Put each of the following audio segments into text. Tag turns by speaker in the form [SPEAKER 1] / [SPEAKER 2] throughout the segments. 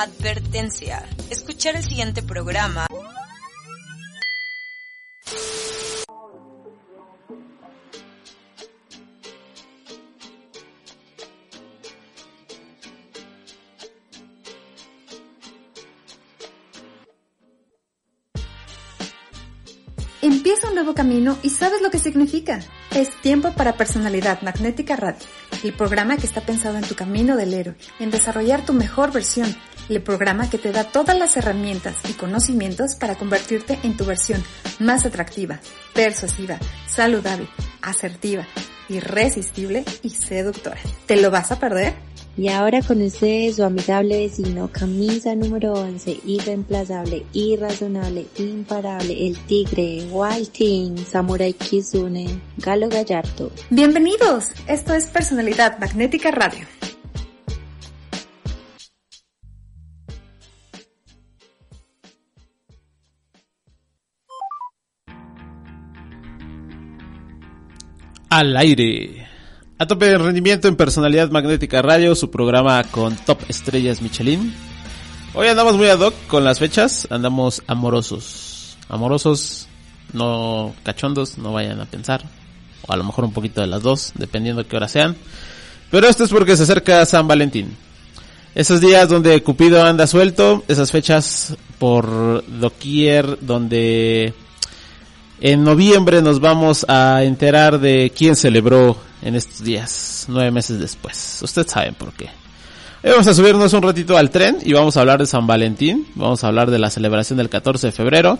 [SPEAKER 1] Advertencia. Escuchar el siguiente programa
[SPEAKER 2] Empieza un nuevo camino y sabes lo que significa. Es tiempo para Personalidad Magnética Radio, el programa que está pensado en tu camino del héroe, en desarrollar tu mejor versión, el programa que te da todas las herramientas y conocimientos para convertirte en tu versión más atractiva, persuasiva, saludable, asertiva, irresistible y seductora. ¿Te lo vas a perder?
[SPEAKER 3] Y ahora con ustedes su amigable vecino, camisa número 11, irreemplazable, irrazonable, imparable, el tigre, Wild Samurai Kizune, Galo Gallardo.
[SPEAKER 2] Bienvenidos, esto es Personalidad Magnética Radio.
[SPEAKER 4] Al aire. A tope de rendimiento en Personalidad Magnética Radio, su programa con top estrellas Michelin. Hoy andamos muy ad hoc con las fechas, andamos amorosos. Amorosos, no cachondos, no vayan a pensar. O a lo mejor un poquito de las dos, dependiendo de qué hora sean. Pero esto es porque se acerca San Valentín. Esos días donde Cupido anda suelto, esas fechas por doquier donde en noviembre nos vamos a enterar de quién celebró en estos días, nueve meses después. Ustedes saben por qué. Hoy vamos a subirnos un ratito al tren y vamos a hablar de San Valentín. Vamos a hablar de la celebración del 14 de febrero.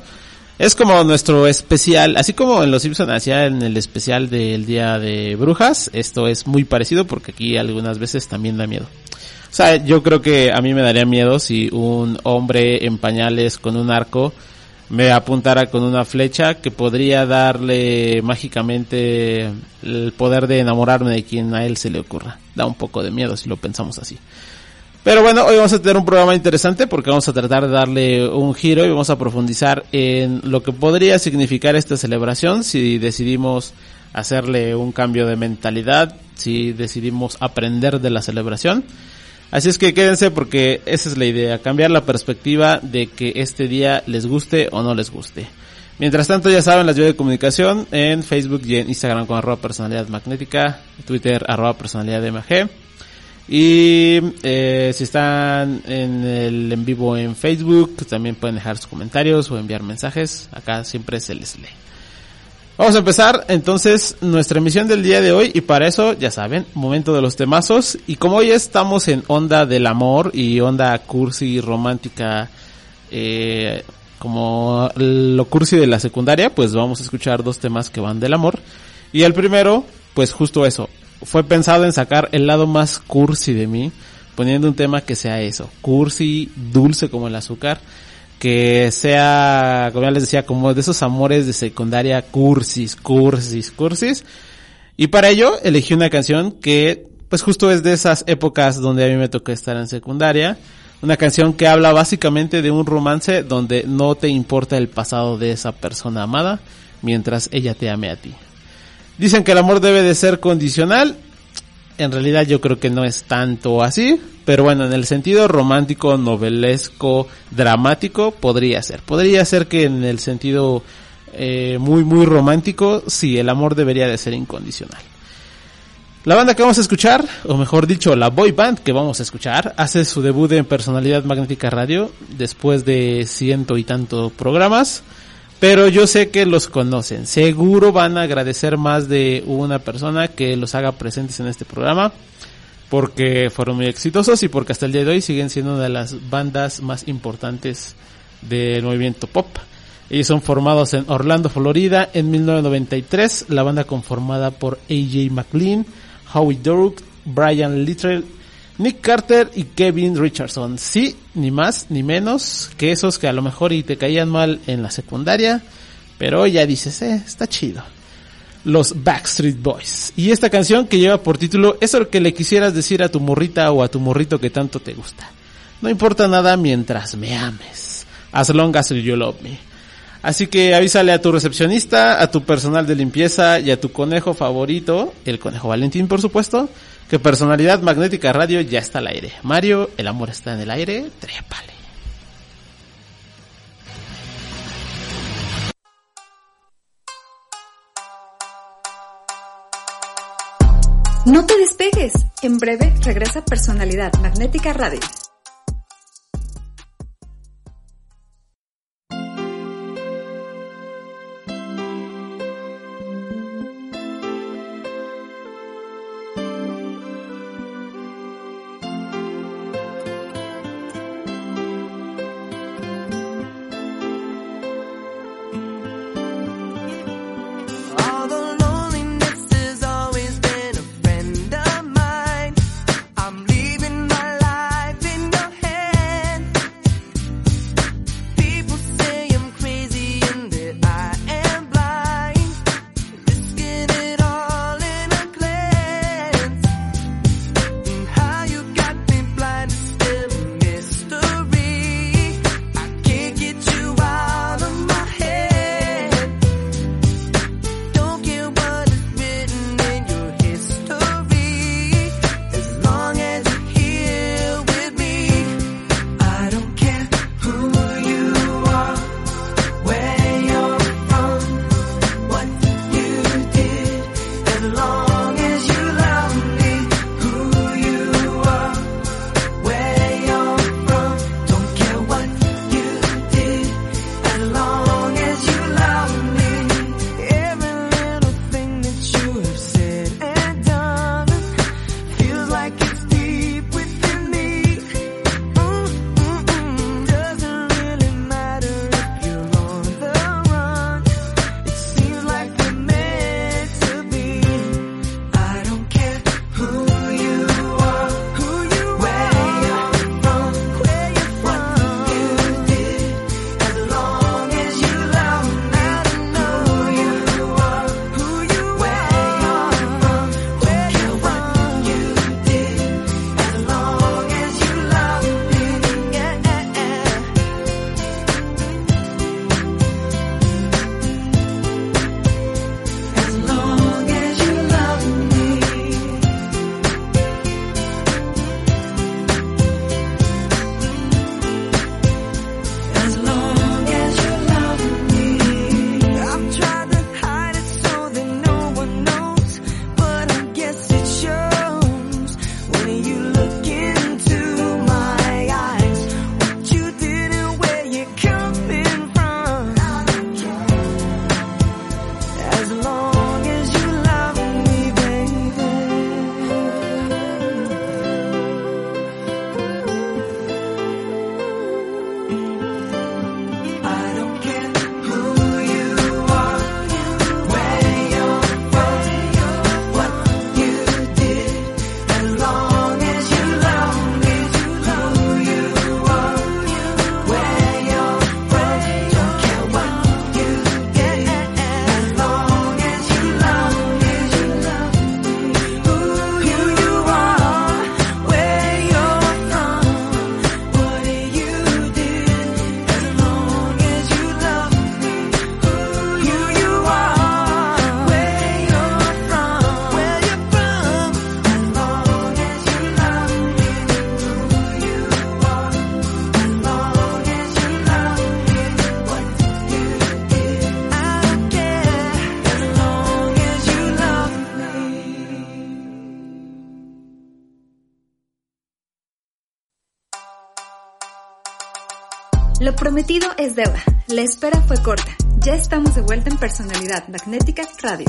[SPEAKER 4] Es como nuestro especial, así como en Los Simpson hacía en el especial del Día de Brujas, esto es muy parecido porque aquí algunas veces también da miedo. O sea, yo creo que a mí me daría miedo si un hombre en pañales con un arco me apuntara con una flecha que podría darle mágicamente el poder de enamorarme de quien a él se le ocurra. Da un poco de miedo si lo pensamos así. Pero bueno, hoy vamos a tener un programa interesante porque vamos a tratar de darle un giro y vamos a profundizar en lo que podría significar esta celebración si decidimos hacerle un cambio de mentalidad, si decidimos aprender de la celebración. Así es que quédense porque esa es la idea, cambiar la perspectiva de que este día les guste o no les guste. Mientras tanto, ya saben, las vías de comunicación en Facebook y en Instagram con arroba personalidad magnética, Twitter arroba personalidad MG. Y eh, si están en el en vivo en Facebook, también pueden dejar sus comentarios o enviar mensajes. Acá siempre se les lee. Vamos a empezar entonces nuestra emisión del día de hoy y para eso, ya saben, momento de los temazos. Y como hoy estamos en onda del amor y onda cursi romántica, eh, como lo cursi de la secundaria, pues vamos a escuchar dos temas que van del amor. Y el primero, pues justo eso, fue pensado en sacar el lado más cursi de mí, poniendo un tema que sea eso, cursi, dulce como el azúcar que sea, como ya les decía, como de esos amores de secundaria, cursis, cursis, cursis. Y para ello elegí una canción que, pues justo es de esas épocas donde a mí me tocó estar en secundaria. Una canción que habla básicamente de un romance donde no te importa el pasado de esa persona amada mientras ella te ame a ti. Dicen que el amor debe de ser condicional. En realidad yo creo que no es tanto así. Pero bueno, en el sentido romántico, novelesco, dramático, podría ser. Podría ser que en el sentido eh, muy, muy romántico, sí, el amor debería de ser incondicional. La banda que vamos a escuchar, o mejor dicho, la boy band que vamos a escuchar, hace su debut en Personalidad Magnética Radio después de ciento y tantos programas. Pero yo sé que los conocen. Seguro van a agradecer más de una persona que los haga presentes en este programa porque fueron muy exitosos y porque hasta el día de hoy siguen siendo una de las bandas más importantes del movimiento pop. Ellos son formados en Orlando, Florida en 1993, la banda conformada por AJ McLean, Howie Durk, Brian Littrell, Nick Carter y Kevin Richardson. Sí, ni más ni menos que esos que a lo mejor y te caían mal en la secundaria, pero ya dices, eh, está chido. Los Backstreet Boys. Y esta canción que lleva por título Eso que le quisieras decir a tu morrita o a tu morrito que tanto te gusta. No importa nada mientras me ames. As long as you love me. Así que avísale a tu recepcionista, a tu personal de limpieza y a tu conejo favorito, el conejo Valentín por supuesto, que Personalidad Magnética Radio ya está al aire. Mario, el amor está en el aire, trépale.
[SPEAKER 2] No te despegues. En breve regresa Personalidad Magnética Radio. Prometido es deuda. La espera fue corta. Ya estamos de vuelta en Personalidad Magnética Radio.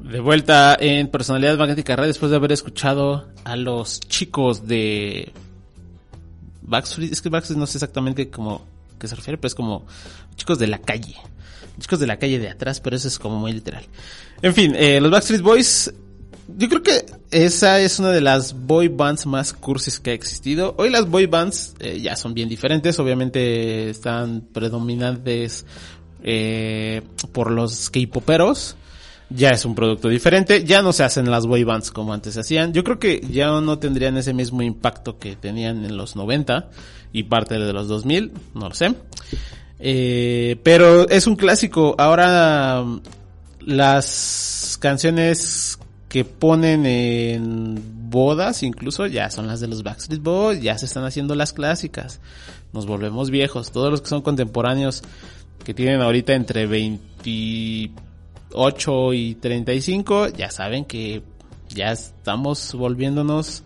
[SPEAKER 4] De vuelta en Personalidad Magnética Radio después de haber escuchado a los chicos de Backstreet. Es que Backstreet no sé exactamente cómo qué se refiere, pero es como chicos de la calle. Chicos de la calle de atrás, pero eso es como muy literal. En fin, eh, los Backstreet Boys, yo creo que esa es una de las boy bands más cursis que ha existido. Hoy las boy bands eh, ya son bien diferentes, obviamente están predominantes eh, por los K-poperos ya es un producto diferente, ya no se hacen las boy bands como antes se hacían. Yo creo que ya no tendrían ese mismo impacto que tenían en los 90 y parte de los 2000, no lo sé. Eh, pero es un clásico. Ahora las canciones que ponen en bodas incluso ya son las de los Backstreet Boys, ya se están haciendo las clásicas. Nos volvemos viejos. Todos los que son contemporáneos que tienen ahorita entre 20 8 y 35, ya saben que ya estamos volviéndonos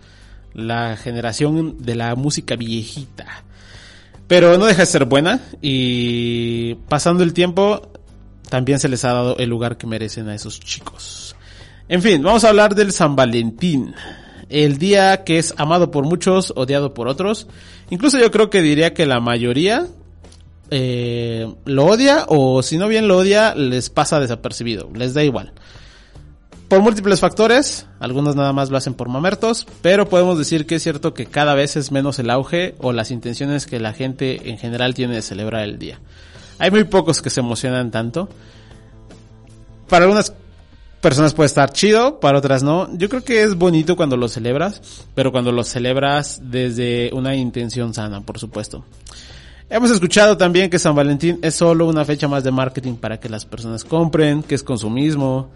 [SPEAKER 4] la generación de la música viejita. Pero no deja de ser buena y pasando el tiempo también se les ha dado el lugar que merecen a esos chicos. En fin, vamos a hablar del San Valentín. El día que es amado por muchos, odiado por otros. Incluso yo creo que diría que la mayoría eh, lo odia o si no bien lo odia, les pasa desapercibido, les da igual. Por múltiples factores, algunos nada más lo hacen por mamertos, pero podemos decir que es cierto que cada vez es menos el auge o las intenciones que la gente en general tiene de celebrar el día. Hay muy pocos que se emocionan tanto. Para algunas personas puede estar chido, para otras no. Yo creo que es bonito cuando lo celebras, pero cuando lo celebras desde una intención sana, por supuesto. Hemos escuchado también que San Valentín es solo una fecha más de marketing para que las personas compren, que es consumismo,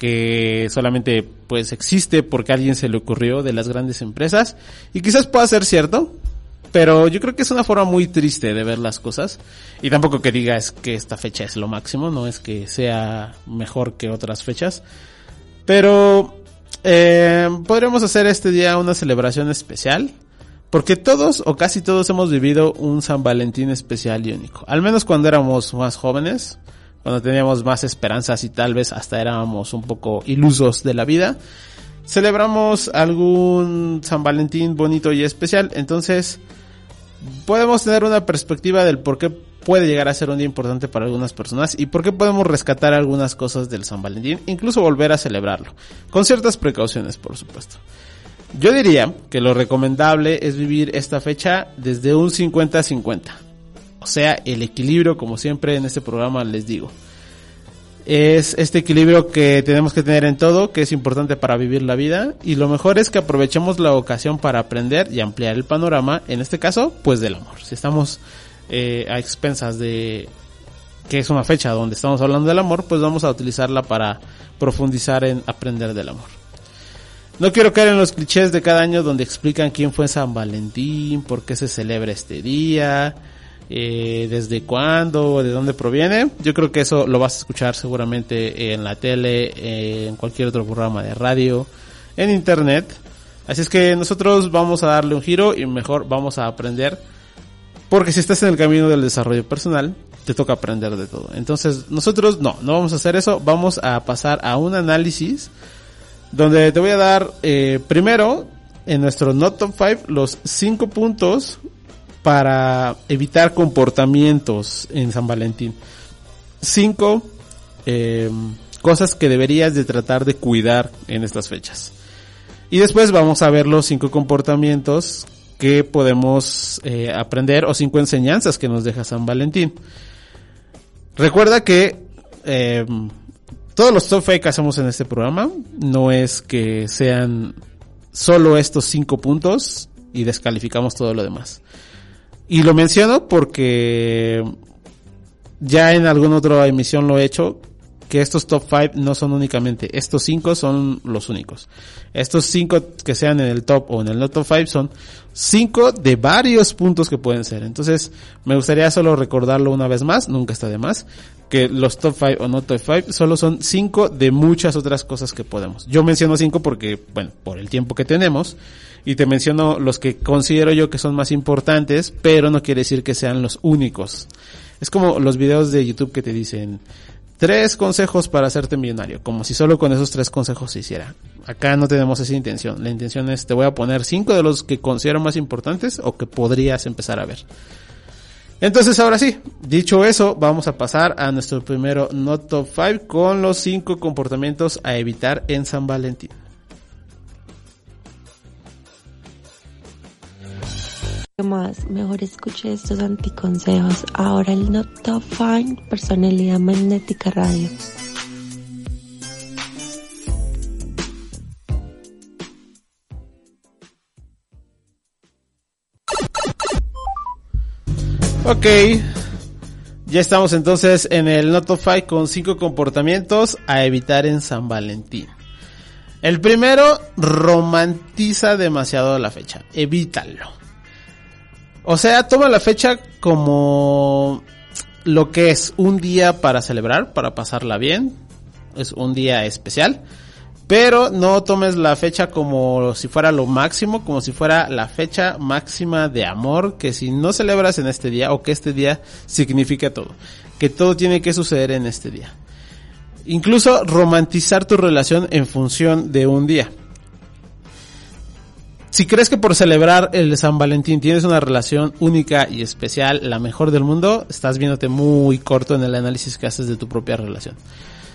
[SPEAKER 4] que solamente pues existe porque a alguien se le ocurrió de las grandes empresas. Y quizás pueda ser cierto, pero yo creo que es una forma muy triste de ver las cosas. Y tampoco que digas que esta fecha es lo máximo, no es que sea mejor que otras fechas, pero eh, podríamos hacer este día una celebración especial porque todos o casi todos hemos vivido un San Valentín especial y único. Al menos cuando éramos más jóvenes, cuando teníamos más esperanzas y tal vez hasta éramos un poco ilusos de la vida. Celebramos algún San Valentín bonito y especial. Entonces, podemos tener una perspectiva del por qué puede llegar a ser un día importante para algunas personas y por qué podemos rescatar algunas cosas del San Valentín, incluso volver a celebrarlo. Con ciertas precauciones, por supuesto. Yo diría que lo recomendable es vivir esta fecha desde un 50-50. O sea, el equilibrio, como siempre en este programa les digo. Es este equilibrio que tenemos que tener en todo, que es importante para vivir la vida. Y lo mejor es que aprovechemos la ocasión para aprender y ampliar el panorama, en este caso, pues del amor. Si estamos eh, a expensas de que es una fecha donde estamos hablando del amor, pues vamos a utilizarla para profundizar en aprender del amor. No quiero caer en los clichés de cada año donde explican quién fue San Valentín, por qué se celebra este día, eh, desde cuándo, de dónde proviene. Yo creo que eso lo vas a escuchar seguramente en la tele, eh, en cualquier otro programa de radio, en internet. Así es que nosotros vamos a darle un giro y mejor vamos a aprender. Porque si estás en el camino del desarrollo personal, te toca aprender de todo. Entonces nosotros no, no vamos a hacer eso. Vamos a pasar a un análisis donde te voy a dar eh, primero en nuestro Not Top 5 los 5 puntos para evitar comportamientos en San Valentín. 5 em, cosas que deberías de tratar de cuidar en estas fechas. Y después vamos a ver los 5 comportamientos que podemos eh, aprender o 5 enseñanzas que nos deja San Valentín. Recuerda que eh, todos los top que hacemos en este programa no es que sean solo estos cinco puntos y descalificamos todo lo demás. Y lo menciono porque ya en alguna otra emisión lo he hecho, que estos top 5 no son únicamente, estos 5 son los únicos. Estos 5 que sean en el top o en el no top 5 son 5 de varios puntos que pueden ser. Entonces, me gustaría solo recordarlo una vez más, nunca está de más, que los top 5 o no top 5 solo son 5 de muchas otras cosas que podemos. Yo menciono 5 porque, bueno, por el tiempo que tenemos, y te menciono los que considero yo que son más importantes, pero no quiere decir que sean los únicos. Es como los videos de YouTube que te dicen, Tres consejos para hacerte millonario, como si solo con esos tres consejos se hiciera. Acá no tenemos esa intención. La intención es, te voy a poner cinco de los que considero más importantes o que podrías empezar a ver. Entonces ahora sí, dicho eso, vamos a pasar a nuestro primero Not Top 5 con los 5 comportamientos a evitar en San Valentín.
[SPEAKER 3] Más? Mejor escuche estos anticonsejos. Ahora el Not Top 5 Personalidad Magnética Radio.
[SPEAKER 4] Ok, ya estamos entonces en el Not Top 5 con 5 comportamientos a evitar en San Valentín. El primero, romantiza demasiado la fecha, evítalo. O sea, toma la fecha como lo que es un día para celebrar, para pasarla bien, es un día especial, pero no tomes la fecha como si fuera lo máximo, como si fuera la fecha máxima de amor, que si no celebras en este día o que este día significa todo, que todo tiene que suceder en este día. Incluso romantizar tu relación en función de un día. Si crees que por celebrar el San Valentín tienes una relación única y especial, la mejor del mundo, estás viéndote muy corto en el análisis que haces de tu propia relación.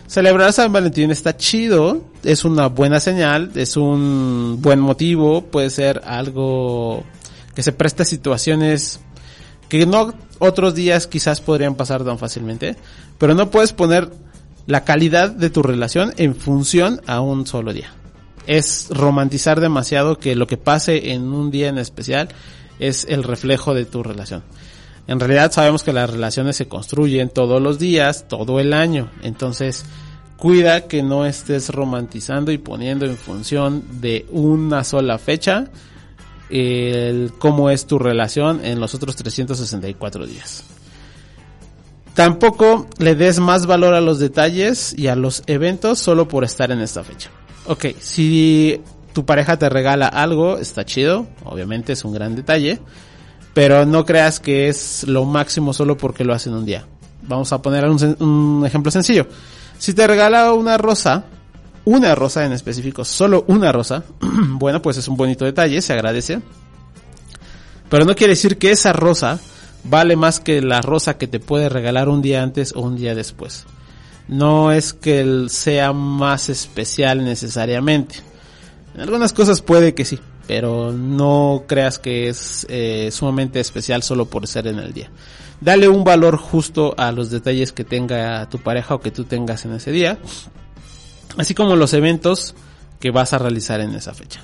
[SPEAKER 4] Celebrar San Valentín está chido, es una buena señal, es un buen motivo, puede ser algo que se presta a situaciones que no otros días quizás podrían pasar tan fácilmente, pero no puedes poner la calidad de tu relación en función a un solo día. Es romantizar demasiado que lo que pase en un día en especial es el reflejo de tu relación. En realidad sabemos que las relaciones se construyen todos los días, todo el año. Entonces, cuida que no estés romantizando y poniendo en función de una sola fecha el cómo es tu relación en los otros 364 días. Tampoco le des más valor a los detalles y a los eventos solo por estar en esta fecha. Ok, si tu pareja te regala algo, está chido, obviamente es un gran detalle, pero no creas que es lo máximo solo porque lo hacen un día. Vamos a poner un, ejemplo sencillo. Si te regala una rosa, una rosa en específico, solo una rosa, bueno, pues es un bonito detalle, se agradece. Pero no quiere decir que esa rosa vale más que la rosa que te puede regalar un día antes o un día después. No es que él sea más especial necesariamente. En algunas cosas puede que sí, pero no creas que es eh, sumamente especial solo por ser en el día. Dale un valor justo a los detalles que tenga tu pareja o que tú tengas en ese día, así como los eventos que vas a realizar en esa fecha.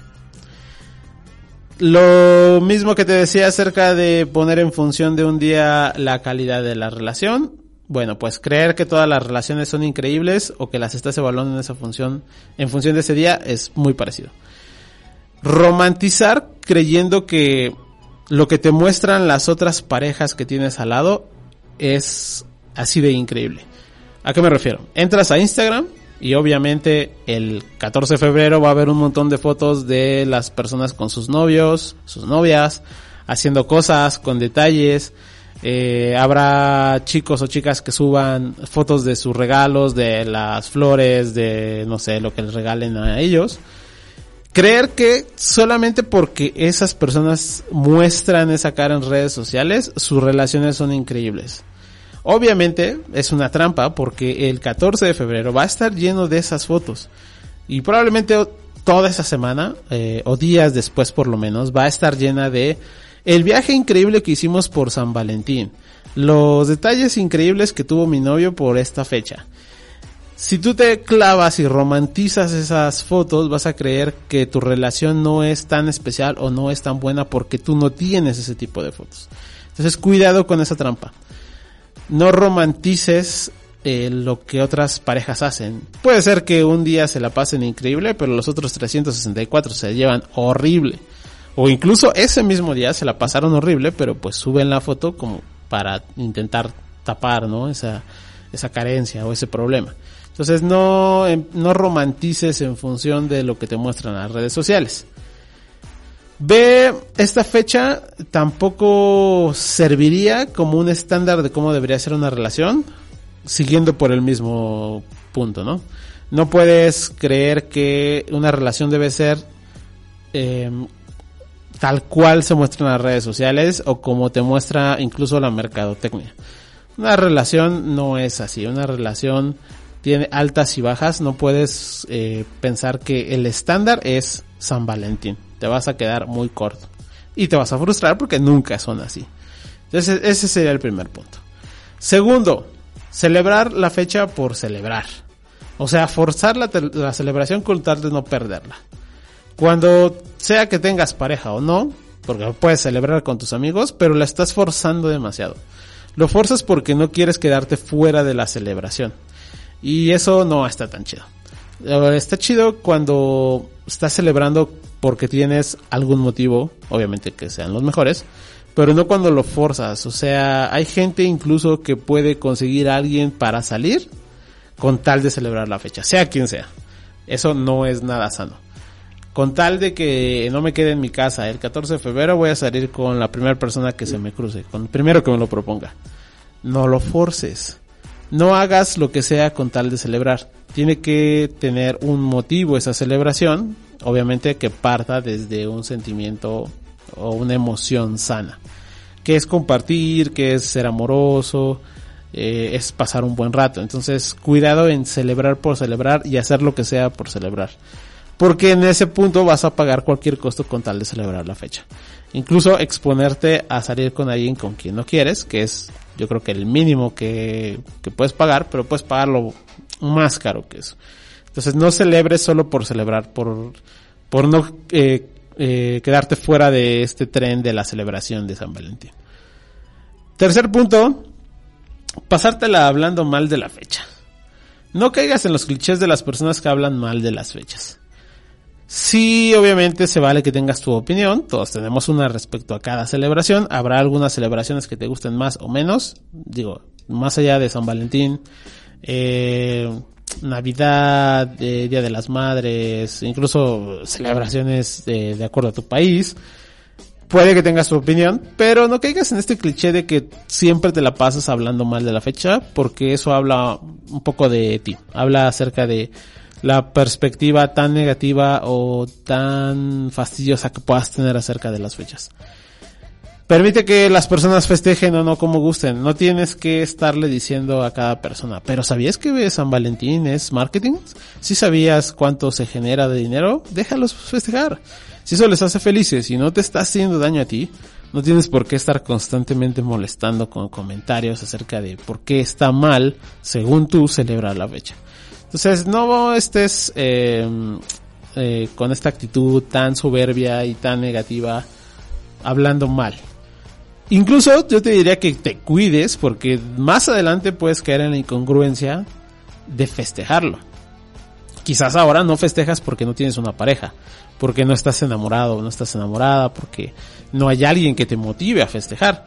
[SPEAKER 4] Lo mismo que te decía acerca de poner en función de un día la calidad de la relación. Bueno, pues creer que todas las relaciones son increíbles o que las estás evaluando en esa función, en función de ese día, es muy parecido. Romantizar creyendo que lo que te muestran las otras parejas que tienes al lado es así de increíble. ¿A qué me refiero? Entras a Instagram y obviamente el 14 de febrero va a haber un montón de fotos de las personas con sus novios, sus novias, haciendo cosas con detalles. Eh, habrá chicos o chicas que suban fotos de sus regalos, de las flores, de no sé, lo que les regalen a ellos. Creer que solamente porque esas personas muestran esa cara en redes sociales, sus relaciones son increíbles. Obviamente es una trampa porque el 14 de febrero va a estar lleno de esas fotos. Y probablemente toda esa semana, eh, o días después por lo menos, va a estar llena de el viaje increíble que hicimos por San Valentín. Los detalles increíbles que tuvo mi novio por esta fecha. Si tú te clavas y romantizas esas fotos, vas a creer que tu relación no es tan especial o no es tan buena porque tú no tienes ese tipo de fotos. Entonces cuidado con esa trampa no romantices eh, lo que otras parejas hacen. Puede ser que un día se la pasen increíble, pero los otros 364 se llevan horrible. O incluso ese mismo día se la pasaron horrible, pero pues suben la foto como para intentar tapar, ¿no? Esa, esa carencia o ese problema. Entonces no, em, no romantices en función de lo que te muestran las redes sociales. Ve, esta fecha tampoco serviría como un estándar de cómo debería ser una relación, siguiendo por el mismo punto, ¿no? No puedes creer que una relación debe ser eh, tal cual se muestra en las redes sociales o como te muestra incluso la mercadotecnia. Una relación no es así, una relación tiene altas y bajas, no puedes eh, pensar que el estándar es San Valentín, te vas a quedar muy corto y te vas a frustrar porque nunca son así. Entonces ese sería el primer punto. Segundo, celebrar la fecha por celebrar. O sea, forzar la, la celebración con tal de no perderla. Cuando sea que tengas pareja o no, porque puedes celebrar con tus amigos, pero la estás forzando demasiado. Lo forzas porque no quieres quedarte fuera de la celebración. Y eso no está tan chido. Está chido cuando estás celebrando porque tienes algún motivo, obviamente que sean los mejores, pero no cuando lo forzas. O sea, hay gente incluso que puede conseguir a alguien para salir con tal de celebrar la fecha, sea quien sea. Eso no es nada sano. Con tal de que no me quede en mi casa el 14 de febrero voy a salir con la primera persona que se me cruce, con el primero que me lo proponga. No lo forces. No hagas lo que sea con tal de celebrar. Tiene que tener un motivo esa celebración, obviamente que parta desde un sentimiento o una emoción sana. Que es compartir, que es ser amoroso, eh, es pasar un buen rato. Entonces, cuidado en celebrar por celebrar y hacer lo que sea por celebrar. Porque en ese punto vas a pagar cualquier costo con tal de celebrar la fecha. Incluso exponerte a salir con alguien con quien no quieres, que es yo creo que el mínimo que, que puedes pagar, pero puedes pagarlo más caro que eso. Entonces no celebres solo por celebrar, por, por no eh, eh, quedarte fuera de este tren de la celebración de San Valentín. Tercer punto, pasártela hablando mal de la fecha. No caigas en los clichés de las personas que hablan mal de las fechas. Sí, obviamente se vale que tengas tu opinión, todos tenemos una respecto a cada celebración, habrá algunas celebraciones que te gusten más o menos, digo, más allá de San Valentín, eh, Navidad, eh, Día de las Madres, incluso celebraciones de, de acuerdo a tu país, puede que tengas tu opinión, pero no caigas en este cliché de que siempre te la pasas hablando mal de la fecha, porque eso habla un poco de ti, habla acerca de la perspectiva tan negativa o tan fastidiosa que puedas tener acerca de las fechas. Permite que las personas festejen o no como gusten. No tienes que estarle diciendo a cada persona. Pero ¿sabías que San Valentín es marketing? Si sabías cuánto se genera de dinero, déjalos festejar. Si eso les hace felices y no te está haciendo daño a ti, no tienes por qué estar constantemente molestando con comentarios acerca de por qué está mal, según tú, celebrar la fecha. Entonces, no estés eh, eh, con esta actitud tan soberbia y tan negativa hablando mal. Incluso yo te diría que te cuides porque más adelante puedes caer en la incongruencia de festejarlo. Quizás ahora no festejas porque no tienes una pareja, porque no estás enamorado no estás enamorada, porque no hay alguien que te motive a festejar.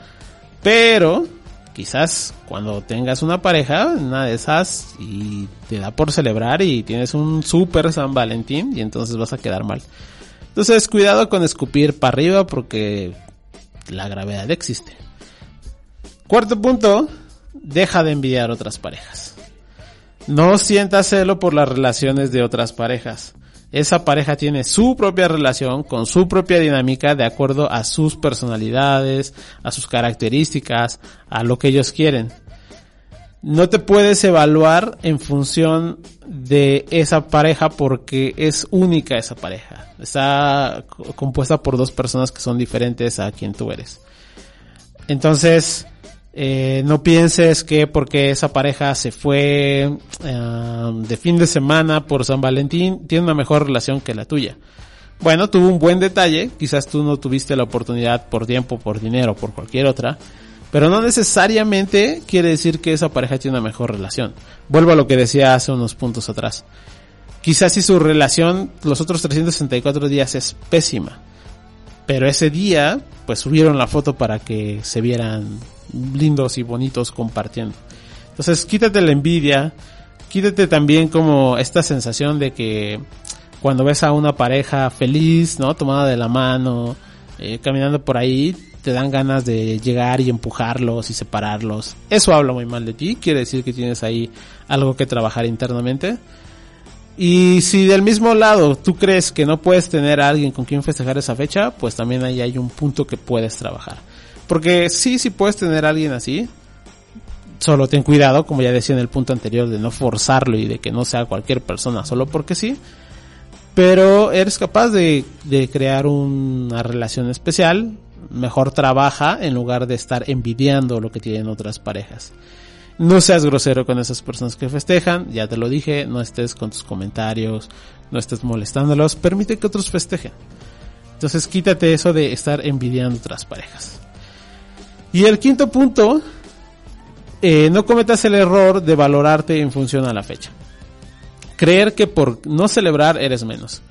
[SPEAKER 4] Pero quizás cuando tengas una pareja, una de esas, y te da por celebrar y tienes un super San Valentín y entonces vas a quedar mal. Entonces cuidado con escupir para arriba porque la gravedad existe. Cuarto punto, deja de envidiar otras parejas. No sientas celo por las relaciones de otras parejas esa pareja tiene su propia relación con su propia dinámica de acuerdo a sus personalidades, a sus características, a lo que ellos quieren. No te puedes evaluar en función de esa pareja porque es única esa pareja. Está compuesta por dos personas que son diferentes a quien tú eres. Entonces, eh, no pienses que porque esa pareja se fue eh, de fin de semana por San Valentín, tiene una mejor relación que la tuya. Bueno, tuvo un buen detalle, quizás tú no tuviste la oportunidad por tiempo, por dinero, por cualquier otra, pero no necesariamente quiere decir que esa pareja tiene una mejor relación. Vuelvo a lo que decía hace unos puntos atrás. Quizás si su relación los otros 364 días es pésima, pero ese día pues subieron la foto para que se vieran lindos y bonitos compartiendo. Entonces quítate la envidia, quítate también como esta sensación de que cuando ves a una pareja feliz, ¿no? Tomada de la mano, eh, caminando por ahí, te dan ganas de llegar y empujarlos y separarlos. Eso habla muy mal de ti, quiere decir que tienes ahí algo que trabajar internamente. Y si del mismo lado tú crees que no puedes tener a alguien con quien festejar esa fecha, pues también ahí hay un punto que puedes trabajar. Porque sí, sí puedes tener alguien así. Solo ten cuidado, como ya decía en el punto anterior, de no forzarlo y de que no sea cualquier persona solo porque sí. Pero eres capaz de, de crear una relación especial. Mejor trabaja en lugar de estar envidiando lo que tienen otras parejas. No seas grosero con esas personas que festejan, ya te lo dije, no estés con tus comentarios, no estés molestándolos, permite que otros festejen. Entonces quítate eso de estar envidiando otras parejas. Y el quinto punto, eh, no cometas el error de valorarte en función a la fecha. Creer que por no celebrar eres menos.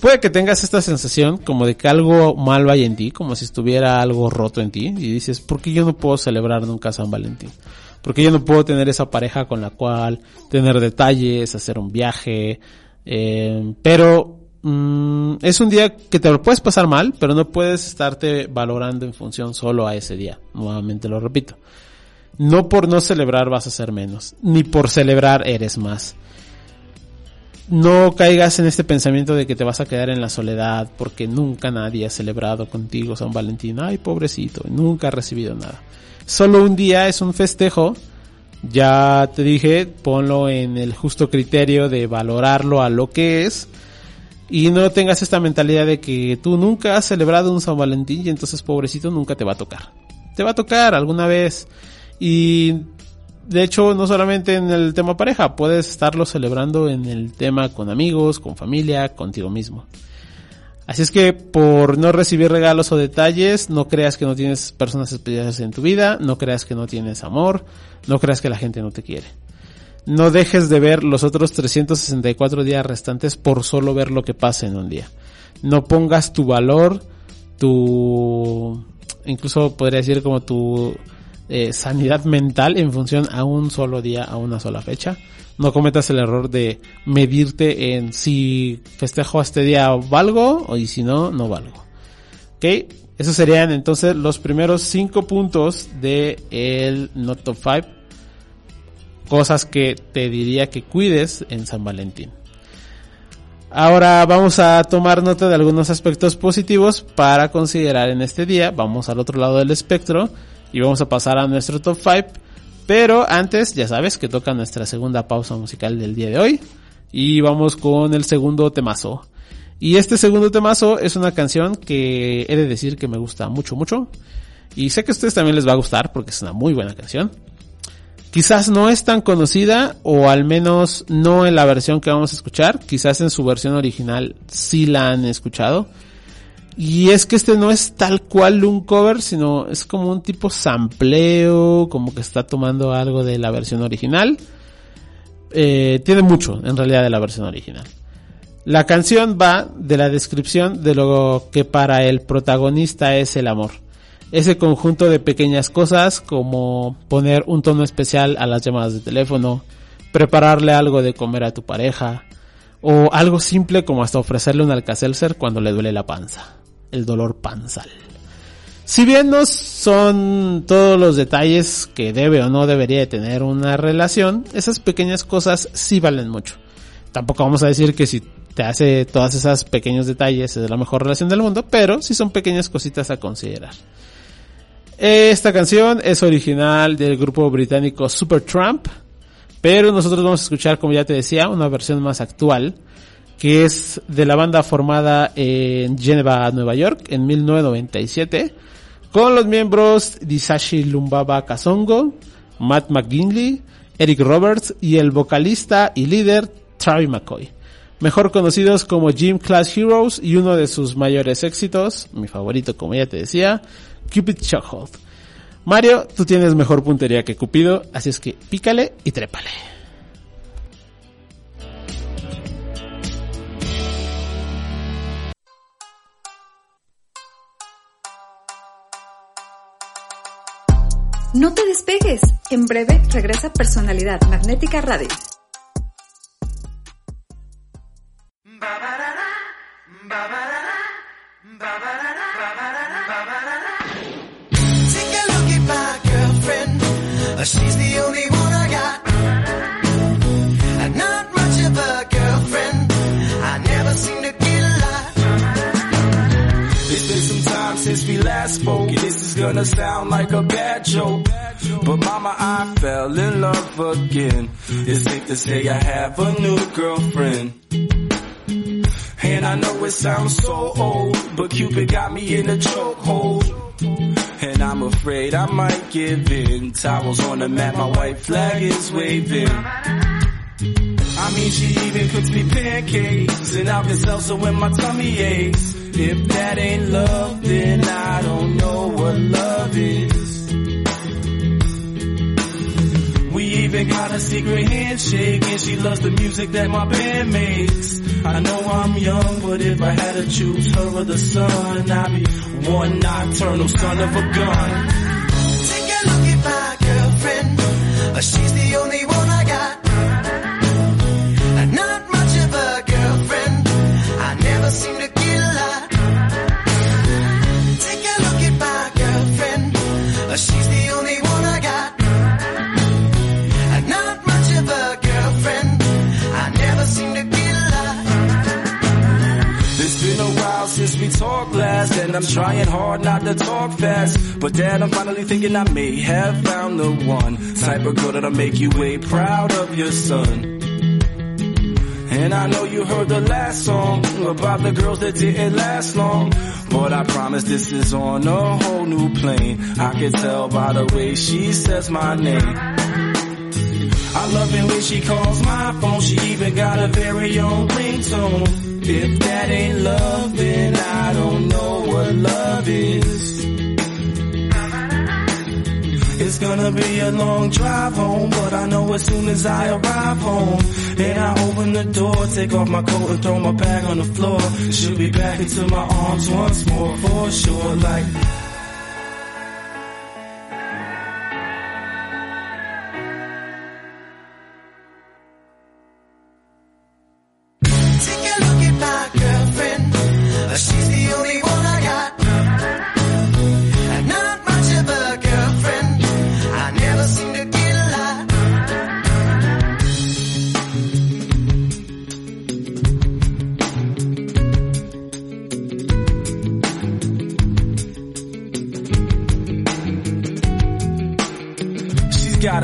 [SPEAKER 4] Puede que tengas esta sensación como de que algo mal vaya en ti, como si estuviera algo roto en ti, y dices, ¿por qué yo no puedo celebrar nunca San Valentín? porque yo no puedo tener esa pareja con la cual tener detalles, hacer un viaje, eh, pero mm, es un día que te lo puedes pasar mal, pero no puedes estarte valorando en función solo a ese día. Nuevamente lo repito. No por no celebrar vas a ser menos, ni por celebrar eres más. No caigas en este pensamiento de que te vas a quedar en la soledad porque nunca nadie ha celebrado contigo San Valentín. Ay, pobrecito, nunca ha recibido nada solo un día es un festejo, ya te dije, ponlo en el justo criterio de valorarlo a lo que es y no tengas esta mentalidad de que tú nunca has celebrado un San Valentín y entonces pobrecito nunca te va a tocar. Te va a tocar alguna vez y de hecho no solamente en el tema pareja, puedes estarlo celebrando en el tema con amigos, con familia, contigo mismo. Así es que por no recibir regalos o detalles, no creas que no tienes personas especiales en tu vida, no creas que no tienes amor, no creas que la gente no te quiere. No dejes de ver los otros 364 días restantes por solo ver lo que pasa en un día. No pongas tu valor, tu, incluso podría decir como tu eh, sanidad mental en función a un solo día, a una sola fecha no cometas el error de medirte en si festejo este día valgo o y si no, no valgo. Ok, esos serían entonces los primeros cinco puntos de el Not Top 5. Cosas que te diría que cuides en San Valentín. Ahora vamos a tomar nota de algunos aspectos positivos para considerar en este día. Vamos al otro lado del espectro y vamos a pasar a nuestro top 5 pero antes, ya sabes que toca nuestra segunda pausa musical del día de hoy. Y vamos con el segundo temazo. Y este segundo temazo es una canción que he de decir que me gusta mucho, mucho. Y sé que a ustedes también les va a gustar porque es una muy buena canción. Quizás no es tan conocida o al menos no en la versión que vamos a escuchar. Quizás en su versión original sí la han escuchado. Y es que este no es tal cual un cover, sino es como un tipo sampleo, como que está tomando algo de la versión original. Eh, tiene mucho, en realidad, de la versión original. La canción va de la descripción de lo que para el protagonista es el amor. Ese conjunto de pequeñas cosas como poner un tono especial a las llamadas de teléfono, prepararle algo de comer a tu pareja, o algo simple como hasta ofrecerle un alcacelser cuando le duele la panza el dolor panzal. Si bien no son todos los detalles que debe o no debería de tener una relación, esas pequeñas cosas sí valen mucho. Tampoco vamos a decir que si te hace todas esas pequeños detalles es la mejor relación del mundo, pero sí son pequeñas cositas a considerar. Esta canción es original del grupo británico Supertramp, pero nosotros vamos a escuchar, como ya te decía, una versión más actual que es de la banda formada en Geneva, Nueva York, en 1997, con los miembros Disashi Lumbaba Kasongo, Matt McGinley, Eric Roberts y el vocalista y líder Travis McCoy, mejor conocidos como Gym Class Heroes y uno de sus mayores éxitos, mi favorito como ya te decía, Cupid Chokehold. Mario, tú tienes mejor puntería que Cupido, así es que pícale y trépale.
[SPEAKER 2] No te despegues. En breve regresa Personalidad Magnética Radio. She's the only
[SPEAKER 5] gonna sound like a bad joke. But mama, I fell in love again. It's safe to say I have a new girlfriend. And I know it sounds so old, but Cupid got me in a chokehold. And I'm afraid I might give in. Towels on the mat, my white flag is waving. I mean, she even cooks me pancakes and Alka-Seltzer when my tummy aches. If that ain't love, then I don't know what love is. We even got a secret handshake and she loves the music that my band makes. I know I'm young, but if I had to choose her or the sun, I'd be one nocturnal son of a gun.
[SPEAKER 6] Take a look at my girlfriend. Uh, She's the only
[SPEAKER 5] and I'm trying hard not to talk fast. But dad, I'm finally thinking I may have found the one type of girl that'll make you way proud of your son. And I know you heard the last song about the girls that didn't last long. But I promise this is on a whole new plane. I can tell by the way she says my name. I love it when she calls my phone. She even got a very own ringtone. If that ain't love, then I don't know what love is. It's gonna be a long drive home, but I know as soon as I arrive home, and I open the door, take off my coat and throw my bag on the floor, she'll be back into my arms once more for sure. Like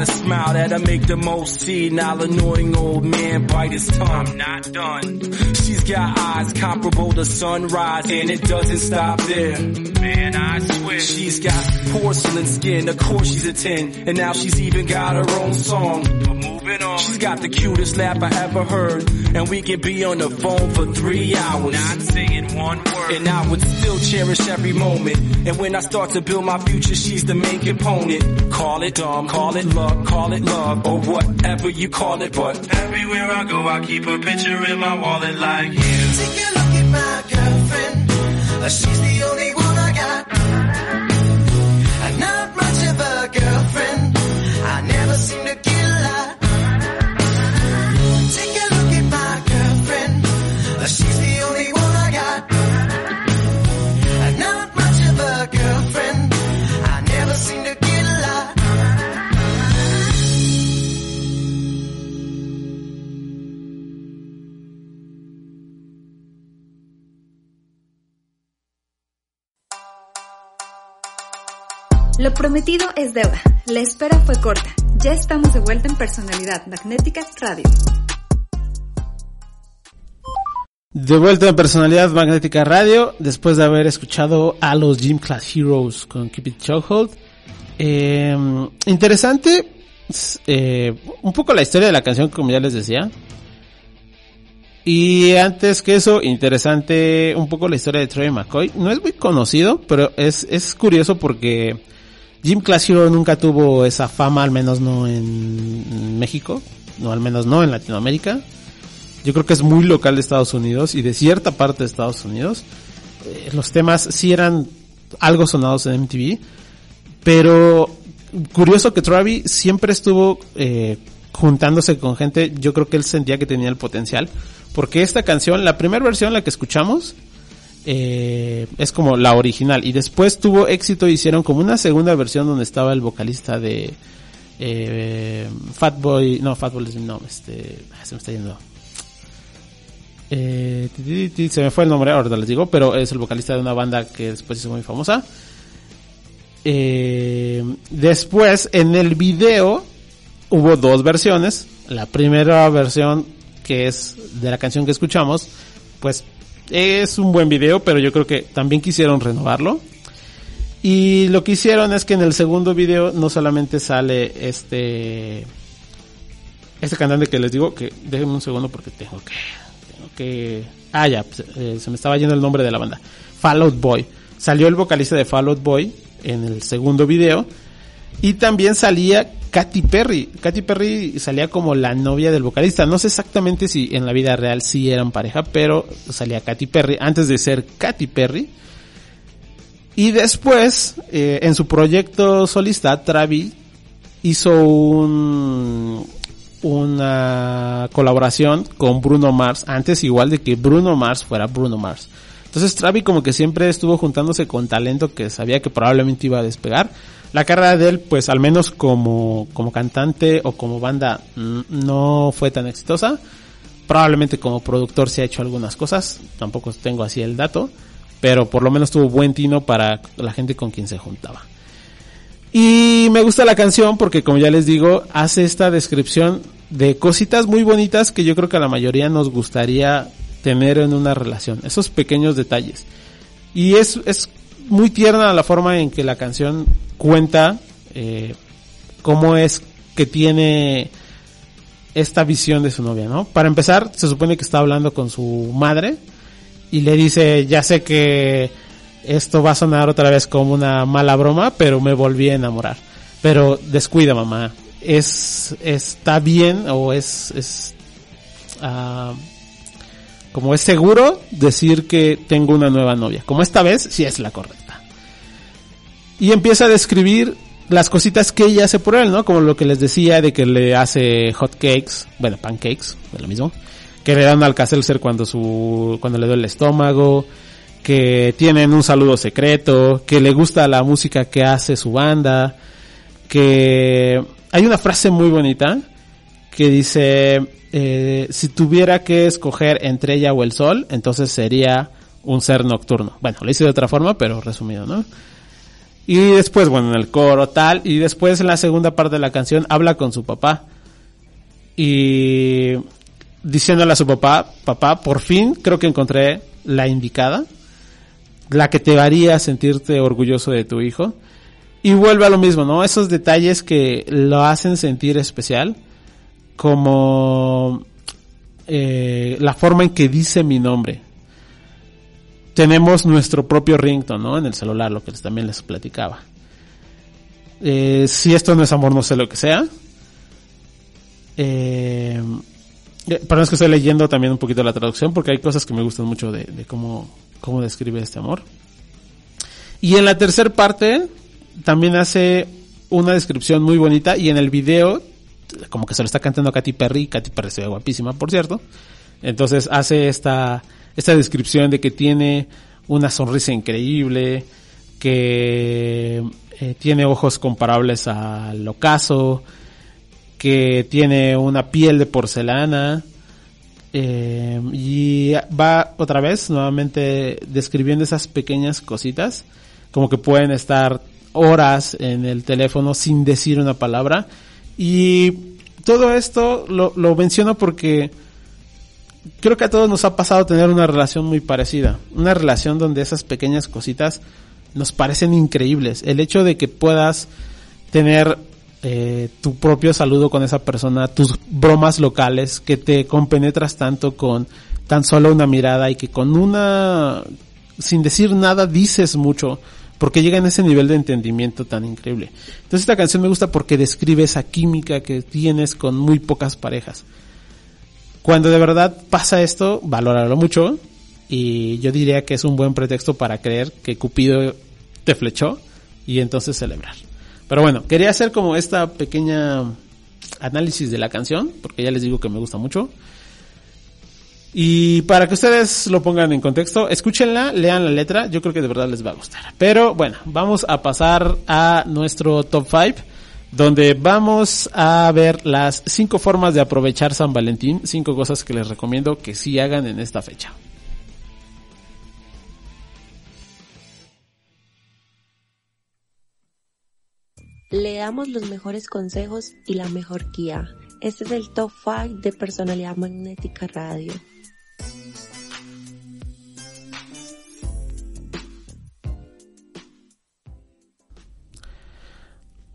[SPEAKER 6] got a
[SPEAKER 5] smile that'll make the most senile annoying old man bite his tongue. I'm not done. She's got eyes comparable to sunrise, and it doesn't stop there. Man, I swear. She's got porcelain skin, of course she's a 10, and now she's even got her own song. But moving on. She's got the cutest laugh I ever heard, and we can be on the phone for three hours. Not saying one word. And I would still cherish every moment. And when I start to build my future, she's the main component. Call it dumb, call it luck, call it love, or whatever you call it. But everywhere I go, I keep a picture in my wallet like you.
[SPEAKER 6] Take a look at my girlfriend. Uh, She's the only
[SPEAKER 2] prometido es deuda. La espera fue corta. Ya estamos de vuelta en Personalidad Magnética Radio.
[SPEAKER 4] De vuelta en Personalidad Magnética Radio, después de haber escuchado a los Gym Class Heroes con Keep It Chokehold. Eh, interesante, eh, un poco la historia de la canción, como ya les decía. Y antes que eso, interesante un poco la historia de Troy McCoy. No es muy conocido, pero es, es curioso porque Jim Class Hero nunca tuvo esa fama, al menos no en México, no al menos no en Latinoamérica. Yo creo que es muy local de Estados Unidos y de cierta parte de Estados Unidos. Eh, los temas sí eran algo sonados en MTV, pero curioso que Travis siempre estuvo eh, juntándose con gente. Yo creo que él sentía que tenía el potencial, porque esta canción, la primera versión, la que escuchamos, eh, es como la original y después tuvo éxito hicieron como una segunda versión donde estaba el vocalista de eh, Fatboy, no Fatboy no, este, ah, se me está yendo. Eh, se me fue el nombre, ahora les digo, pero es el vocalista de una banda que después hizo muy famosa. eh, después, en el video, hubo dos versiones. La primera versión, que es de la canción que escuchamos, pues es un buen video, pero yo creo que también quisieron renovarlo. Y lo que hicieron es que en el segundo video no solamente sale este este cantante que les digo que déjenme un segundo porque tengo que tengo que ah ya pues, eh, se me estaba yendo el nombre de la banda. Fallout Boy. Salió el vocalista de Fallout Boy en el segundo video y también salía Katy Perry Katy Perry salía como la novia del vocalista no sé exactamente si en la vida real sí eran pareja pero salía Katy Perry antes de ser Katy Perry y después, eh, en su proyecto solista, Travis hizo un, una colaboración con Bruno Mars, antes igual de que Bruno Mars fuera Bruno Mars. Entonces Travis como que siempre estuvo juntándose con talento que sabía que probablemente iba a despegar. La carrera de él, pues al menos como, como cantante o como banda, mm, no fue tan exitosa. Probablemente como productor se ha hecho algunas cosas, tampoco tengo así el dato, pero por lo menos tuvo buen tino para la gente con quien se juntaba. Y me gusta la canción porque como ya les digo, hace esta descripción de cositas muy bonitas que yo creo que a la mayoría nos gustaría tener en una relación, esos pequeños detalles. Y es, es muy tierna la forma en que la canción cuenta eh, cómo es que tiene esta visión de su novia, ¿no? Para empezar, se supone que está hablando con su madre y le dice, ya sé que esto va a sonar otra vez como una mala broma, pero me volví a enamorar. Pero descuida mamá, es, está bien o es, es, ah, como es seguro decir que tengo una nueva novia. Como esta vez sí es la correcta. Y empieza a describir las cositas que ella hace por él, ¿no? Como lo que les decía de que le hace hot cakes, bueno, pancakes, es lo mismo. Que le dan al Alka-Seltzer cuando su, cuando le duele el estómago. Que tienen un saludo secreto. Que le gusta la música que hace su banda. Que hay una frase muy bonita que dice, eh, si tuviera que escoger entre ella o el sol, entonces sería un ser nocturno. Bueno, lo hice de otra forma, pero resumido, ¿no? Y después, bueno, en el coro tal, y después en la segunda parte de la canción habla con su papá. Y diciéndole a su papá, papá, por fin creo que encontré la indicada, la que te haría sentirte orgulloso de tu hijo. Y vuelve a lo mismo, ¿no? Esos detalles que lo hacen sentir especial, como eh, la forma en que dice mi nombre. Tenemos nuestro propio ringtone, ¿no? En el celular, lo que también les platicaba. Eh, si esto no es amor, no sé lo que sea. Eh, perdón, es que estoy leyendo también un poquito la traducción porque hay cosas que me gustan mucho de, cómo, cómo describe este amor. Y en la tercera parte también hace una descripción muy bonita y en el video como que se lo está cantando Katy Perry, Katy Perry se ve guapísima, por cierto. Entonces hace esta, esta descripción de que tiene una sonrisa increíble, que eh, tiene ojos comparables al ocaso, que tiene una piel de porcelana, eh, y va otra vez nuevamente describiendo esas pequeñas cositas, como que pueden estar horas en el teléfono sin decir una palabra. Y todo esto lo, lo menciono porque creo que a todos nos ha pasado tener una relación muy parecida. Una relación donde esas pequeñas cositas nos parecen increíbles. El hecho de que puedas tener eh, tu propio saludo con esa persona, tus bromas locales, que te compenetras tanto con tan solo una mirada y que con una, sin decir nada, dices mucho, porque llega en ese nivel de entendimiento tan increíble. Entonces esta canción me gusta porque describe esa química que tienes con muy pocas parejas. Cuando de verdad pasa esto, valóralo mucho y yo diría que es un buen pretexto para creer que Cupido te flechó y entonces celebrar. Pero bueno, quería hacer como esta pequeña análisis de la canción, porque ya les digo que me gusta mucho. Y para que ustedes lo pongan en contexto, escúchenla, lean la letra, yo creo que de verdad les va a gustar. Pero bueno, vamos a pasar a nuestro top 5, donde vamos a ver las 5 formas de aprovechar San Valentín, 5 cosas que les recomiendo que sí hagan en esta fecha.
[SPEAKER 3] damos los mejores consejos y la mejor guía. Este es el Top 5 de Personalidad Magnética Radio.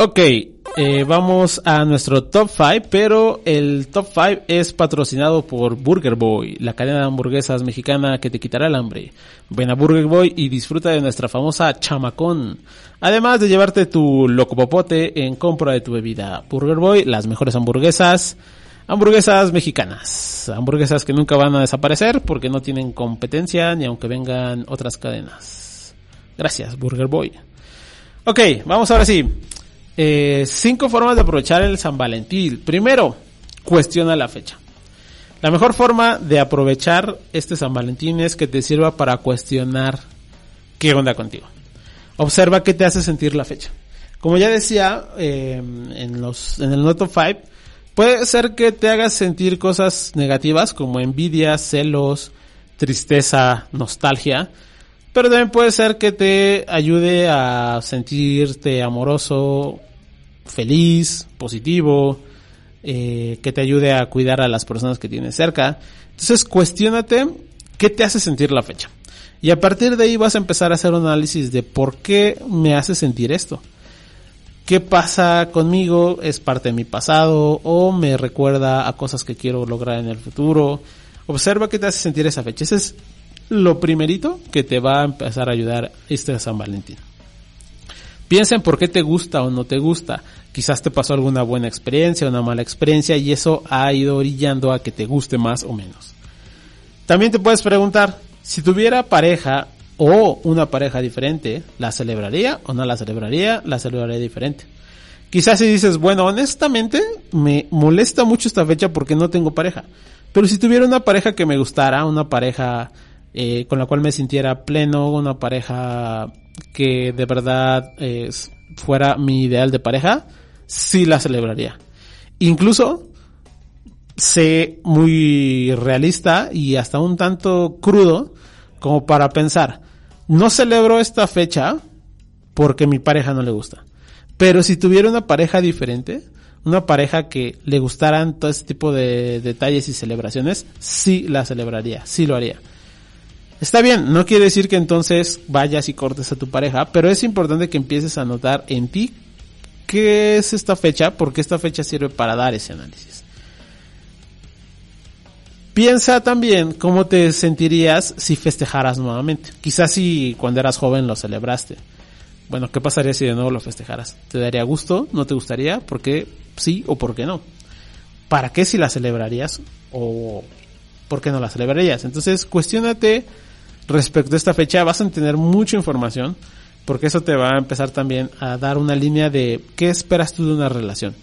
[SPEAKER 4] Ok, eh, vamos a nuestro top 5, pero el top 5 es patrocinado por Burger Boy, la cadena de hamburguesas mexicana que te quitará el hambre. Ven a Burger Boy y disfruta de nuestra famosa chamacón. Además de llevarte tu locopopote en compra de tu bebida. Burger Boy, las mejores hamburguesas. Hamburguesas mexicanas. Hamburguesas que nunca van a desaparecer porque no tienen competencia ni aunque vengan otras cadenas. Gracias, Burger Boy. Ok, vamos ahora sí. Eh, cinco formas de aprovechar el San Valentín. Primero, cuestiona la fecha. La mejor forma de aprovechar este San Valentín es que te sirva para cuestionar qué onda contigo. Observa qué te hace sentir la fecha. Como ya decía eh, en, los, en el Noto 5, puede ser que te hagas sentir cosas negativas como envidia, celos, tristeza, nostalgia, pero también puede ser que te ayude a sentirte amoroso, feliz, positivo, eh, que te ayude a cuidar a las personas que tienes cerca. Entonces, cuestionate qué te hace sentir la fecha. Y a partir de ahí vas a empezar a hacer un análisis de por qué me hace sentir esto. ¿Qué pasa conmigo? ¿Es parte de mi pasado? ¿O me recuerda a cosas que quiero lograr en el futuro? Observa qué te hace sentir esa fecha. Ese es lo primerito que te va a empezar a ayudar este San Valentín. Piensa en por qué te gusta o no te gusta. Quizás te pasó alguna buena experiencia una mala experiencia y eso ha ido orillando a que te guste más o menos. También te puedes preguntar, si tuviera pareja o una pareja diferente, ¿la celebraría o no la celebraría? La celebraría diferente. Quizás si dices, bueno, honestamente me molesta mucho esta fecha porque no tengo pareja. Pero si tuviera una pareja que me gustara, una pareja eh, con la cual me sintiera pleno, una pareja que de verdad eh, fuera mi ideal de pareja, sí la celebraría. Incluso sé muy realista y hasta un tanto crudo como para pensar, no celebro esta fecha porque mi pareja no le gusta. Pero si tuviera una pareja diferente, una pareja que le gustaran todo este tipo de detalles y celebraciones, sí la celebraría, sí lo haría. Está bien, no quiere decir que entonces vayas y cortes a tu pareja, pero es importante que empieces a notar en ti qué es esta fecha, porque esta fecha sirve para dar ese análisis. Piensa también cómo te sentirías si festejaras nuevamente. Quizás si cuando eras joven lo celebraste. Bueno, ¿qué pasaría si de nuevo lo festejaras? ¿Te daría gusto? ¿No te gustaría? ¿Por qué sí o por qué no? ¿Para qué si la celebrarías? ¿O por qué no la celebrarías? Entonces, cuestionate respecto a esta fecha vas a tener mucha información porque eso te va a empezar también a dar una línea de qué esperas tú de una relación.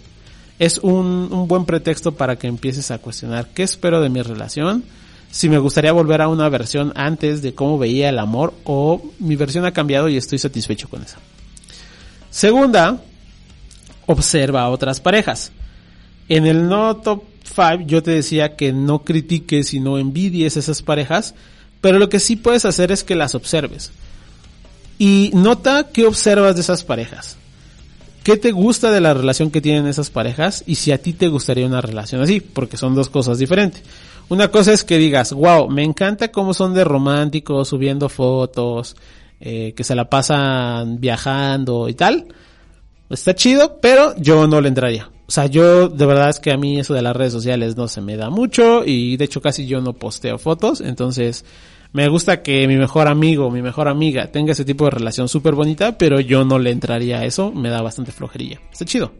[SPEAKER 4] Es un, un buen pretexto para que empieces a cuestionar qué espero de mi relación, si me gustaría volver a una versión antes de cómo veía el amor o mi versión ha cambiado y estoy satisfecho con esa. Segunda, observa a otras parejas. En el no top 5 yo te decía que no critiques y no envidies esas parejas, pero lo que sí puedes hacer es que las observes. Y nota qué observas de esas parejas. ¿Qué te gusta de la relación que tienen esas parejas? Y si a ti te gustaría una relación así, porque son dos cosas diferentes. Una cosa es que digas, wow, me encanta cómo son de románticos, subiendo fotos, eh, que se la pasan viajando y tal. Está chido, pero yo no le entraría. O sea, yo de verdad es que a mí eso de las redes sociales no se me da mucho y de hecho casi yo no posteo fotos, entonces me gusta que mi mejor amigo, mi mejor amiga tenga ese tipo de relación súper bonita, pero yo no le entraría a eso, me da bastante flojería. Está chido.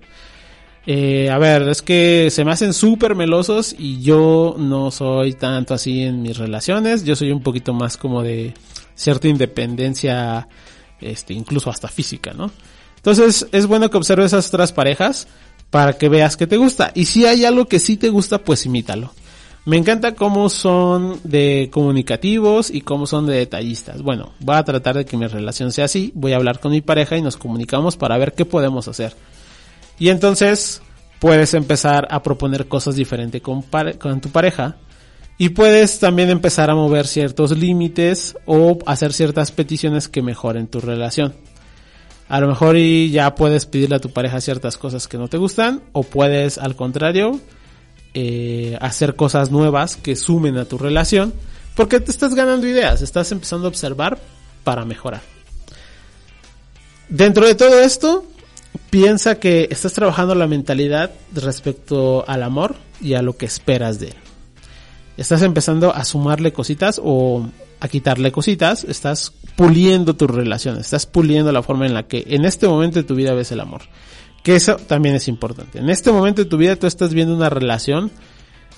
[SPEAKER 4] Eh, a ver, es que se me hacen súper melosos y yo no soy tanto así en mis relaciones, yo soy un poquito más como de cierta independencia, este, incluso hasta física, ¿no? Entonces es bueno que observes esas otras parejas para que veas que te gusta. Y si hay algo que sí te gusta, pues imítalo. Me encanta cómo son de comunicativos y cómo son de detallistas. Bueno, voy a tratar de que mi relación sea así. Voy a hablar con mi pareja y nos comunicamos para ver qué podemos hacer. Y entonces puedes empezar a proponer cosas diferentes con, con tu pareja. Y puedes también empezar a mover ciertos límites o hacer ciertas peticiones que mejoren tu relación. A lo mejor y ya puedes pedirle a tu pareja ciertas cosas que no te gustan o puedes al contrario eh, hacer cosas nuevas que sumen a tu relación porque te estás ganando ideas, estás empezando a observar para mejorar. Dentro de todo esto, piensa que estás trabajando la mentalidad respecto al amor y a lo que esperas de él. Estás empezando a sumarle cositas o a quitarle cositas, estás puliendo tu relación, estás puliendo la forma en la que en este momento de tu vida ves el amor. Que eso también es importante. En este momento de tu vida tú estás viendo una relación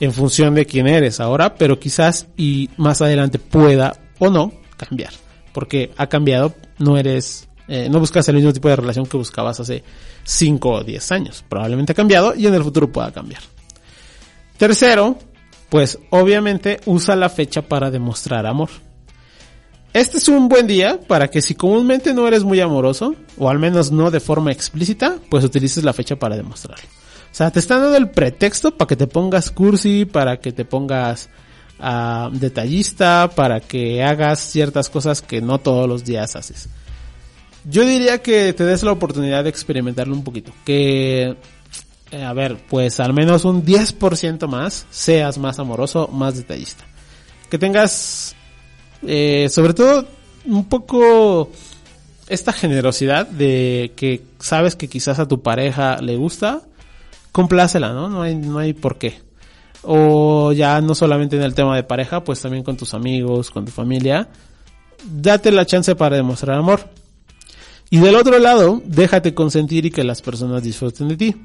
[SPEAKER 4] en función de quién eres ahora, pero quizás y más adelante pueda o no cambiar. Porque ha cambiado, no eres, eh, no buscas el mismo tipo de relación que buscabas hace 5 o 10 años. Probablemente ha cambiado y en el futuro pueda cambiar. Tercero, pues obviamente usa la fecha para demostrar amor. Este es un buen día para que si comúnmente no eres muy amoroso, o al menos no de forma explícita, pues utilices la fecha para demostrarlo. O sea, te están dando el pretexto para que te pongas cursi, para que te pongas ah, detallista, para que hagas ciertas cosas que no todos los días haces. Yo diría que te des la oportunidad de experimentarlo un poquito. Que, eh, a ver, pues al menos un 10% más seas más amoroso, más detallista. Que tengas eh, sobre todo un poco esta generosidad de que sabes que quizás a tu pareja le gusta, complácela, ¿no? No hay, no hay por qué. O ya no solamente en el tema de pareja, pues también con tus amigos, con tu familia. Date la chance para demostrar amor. Y del otro lado, déjate consentir y que las personas disfruten de ti.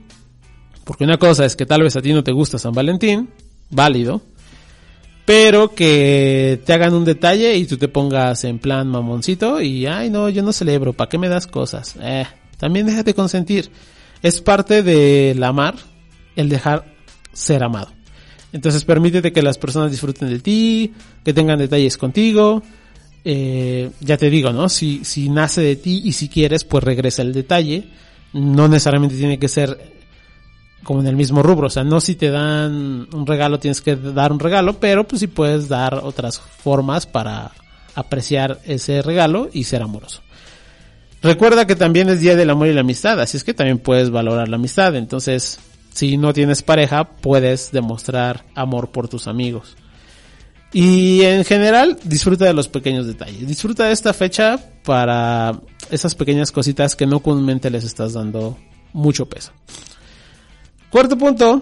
[SPEAKER 4] Porque una cosa es que tal vez a ti no te gusta San Valentín, válido pero que te hagan un detalle y tú te pongas en plan mamoncito y, ay no, yo no celebro, ¿para qué me das cosas? Eh, también déjate consentir. Es parte del amar, el dejar ser amado. Entonces permítete que las personas disfruten de ti, que tengan detalles contigo. Eh, ya te digo, ¿no? Si, si nace de ti y si quieres, pues regresa el detalle. No necesariamente tiene que ser como en el mismo rubro. O sea, no si te dan un regalo tienes que dar un regalo, pero pues sí puedes dar otras formas para apreciar ese regalo y ser amoroso. Recuerda que también es Día del Amor y la Amistad, así es que también puedes valorar la amistad. Entonces, si no tienes pareja, puedes demostrar amor por tus amigos. Y en general, disfruta de los pequeños detalles. Disfruta de esta fecha para esas pequeñas cositas que no comúnmente les estás dando mucho peso. Cuarto punto,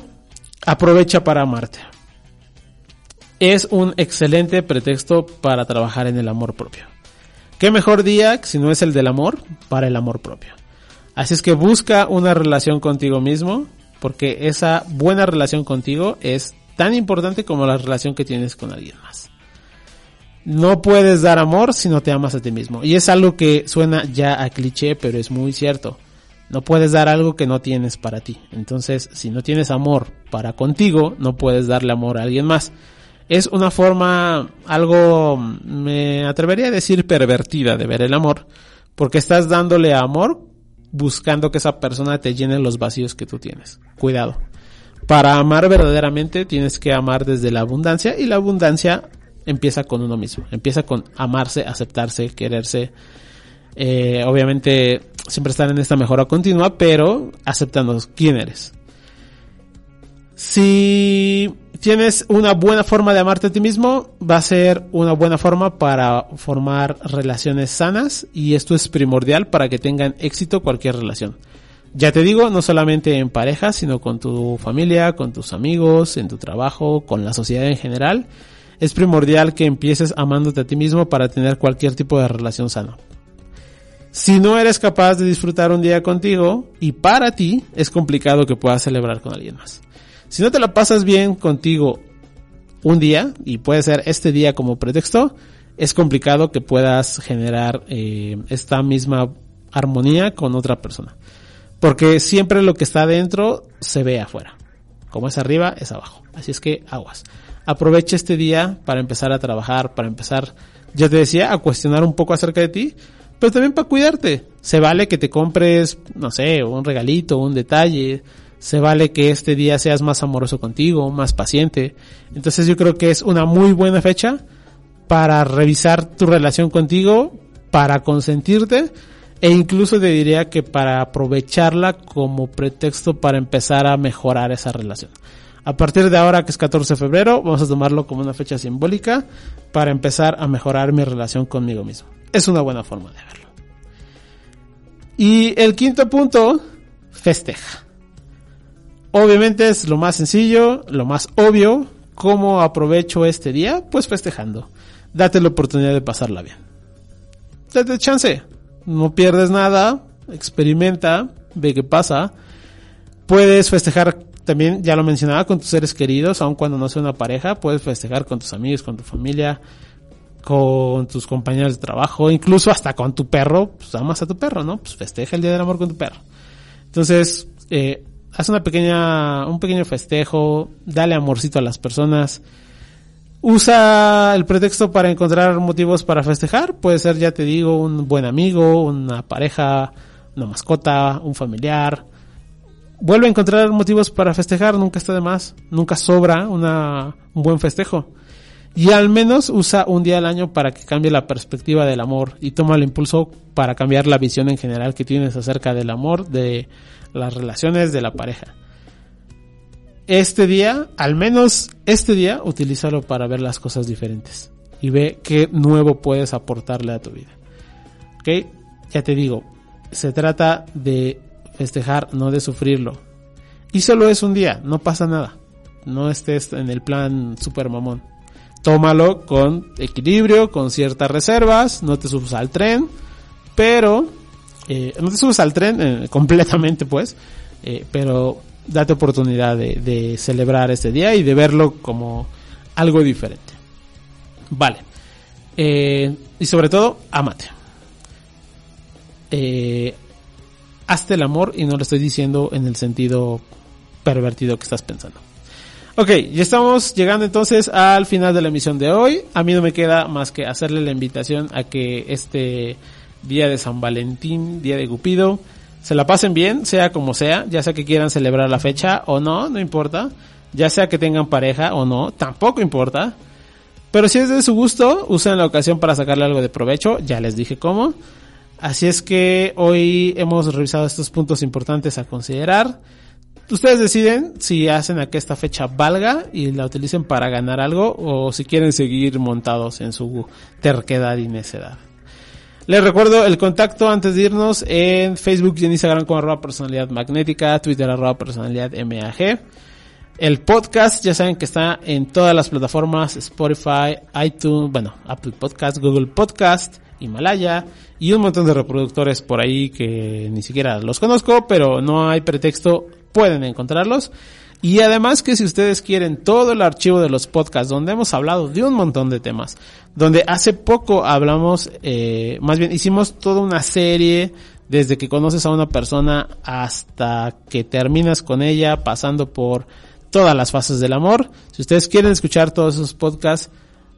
[SPEAKER 4] aprovecha para amarte. Es un excelente pretexto para trabajar en el amor propio. ¿Qué mejor día si no es el del amor para el amor propio? Así es que busca una relación contigo mismo, porque esa buena relación contigo es tan importante como la relación que tienes con alguien más. No puedes dar amor si no te amas a ti mismo. Y es algo que suena ya a cliché, pero es muy cierto. No puedes dar algo que no tienes para ti. Entonces, si no tienes amor para contigo, no puedes darle amor a alguien más. Es una forma algo, me atrevería a decir, pervertida de ver el amor, porque estás dándole amor buscando que esa persona te llene los vacíos que tú tienes. Cuidado. Para amar verdaderamente tienes que amar desde la abundancia y la abundancia empieza con uno mismo. Empieza con amarse, aceptarse, quererse. Eh, obviamente siempre estar en esta mejora continua, pero aceptando quién eres. Si tienes una buena forma de amarte a ti mismo, va a ser una buena forma para formar relaciones sanas y esto es primordial para que tengan éxito cualquier relación. Ya te digo, no solamente en pareja, sino con tu familia, con tus amigos, en tu trabajo, con la sociedad en general. Es primordial que empieces amándote a ti mismo para tener cualquier tipo de relación sana. Si no eres capaz de disfrutar un día contigo y para ti, es complicado que puedas celebrar con alguien más. Si no te la pasas bien contigo un día, y puede ser este día como pretexto, es complicado que puedas generar eh, esta misma armonía con otra persona. Porque siempre lo que está adentro se ve afuera. Como es arriba, es abajo. Así es que aguas. Aprovecha este día para empezar a trabajar, para empezar, ya te decía, a cuestionar un poco acerca de ti, pero también para cuidarte. Se vale que te compres, no sé, un regalito, un detalle. Se vale que este día seas más amoroso contigo, más paciente. Entonces yo creo que es una muy buena fecha para revisar tu relación contigo, para consentirte e incluso te diría que para aprovecharla como pretexto para empezar a mejorar esa relación. A partir de ahora, que es 14 de febrero, vamos a tomarlo como una fecha simbólica para empezar a mejorar mi relación conmigo mismo. Es una buena forma de verlo. Y el quinto punto, festeja. Obviamente es lo más sencillo, lo más obvio. ¿Cómo aprovecho este día? Pues festejando. Date la oportunidad de pasarla bien. Date chance. No pierdes nada. Experimenta. Ve qué pasa. Puedes festejar también, ya lo mencionaba, con tus seres queridos, aun cuando no sea una pareja. Puedes festejar con tus amigos, con tu familia, con tus compañeros de trabajo, incluso hasta con tu perro. Pues amas a tu perro, ¿no? Pues festeja el Día del Amor con tu perro. Entonces, eh, haz una pequeña, un pequeño festejo, dale amorcito a las personas. Usa el pretexto para encontrar motivos para festejar. Puede ser, ya te digo, un buen amigo, una pareja, una mascota, un familiar. Vuelve a encontrar motivos para festejar, nunca está de más, nunca sobra una, un buen festejo. Y al menos usa un día al año para que cambie la perspectiva del amor y toma el impulso para cambiar la visión en general que tienes acerca del amor, de las relaciones, de la pareja. Este día, al menos este día, utilízalo para ver las cosas diferentes y ve qué nuevo puedes aportarle a tu vida. ¿Ok? Ya te digo, se trata de festejar, no de sufrirlo. Y solo es un día, no pasa nada. No estés en el plan super mamón. Tómalo con equilibrio, con ciertas reservas, no te subas al tren, pero eh, no te subas al tren eh, completamente pues, eh, pero date oportunidad de, de, celebrar este día y de verlo como algo diferente. Vale. y sobre todo, amate. hazte el amor y no lo estoy diciendo en el sentido pervertido que estás pensando. Ok, ya estamos llegando entonces al final de la emisión de hoy. A mí no me queda más que hacerle la invitación a que este día de San Valentín, día de Cupido, se la pasen bien, sea como sea, ya sea que quieran celebrar la fecha o no, no importa. Ya sea que tengan pareja o no, tampoco importa. Pero si es de su gusto, usen la ocasión para sacarle algo de provecho, ya les dije cómo. Así es que hoy hemos revisado estos puntos importantes a considerar. Ustedes deciden si hacen a que esta fecha valga y la utilicen para ganar algo o si quieren seguir montados en su terquedad y necedad. Les recuerdo el contacto antes de irnos en Facebook y en Instagram como arroba personalidad magnética, Twitter arroba personalidad MAG. El podcast ya saben que está en todas las plataformas, Spotify, iTunes, bueno, Apple Podcast, Google Podcast, Himalaya y un montón de reproductores por ahí que ni siquiera los conozco, pero no hay pretexto, pueden encontrarlos. Y además que si ustedes quieren todo el archivo de los podcasts donde hemos hablado de un montón de temas, donde hace poco hablamos, eh, más bien hicimos toda una serie desde que conoces a una persona hasta que terminas con ella, pasando por todas las fases del amor. Si ustedes quieren escuchar todos esos podcasts,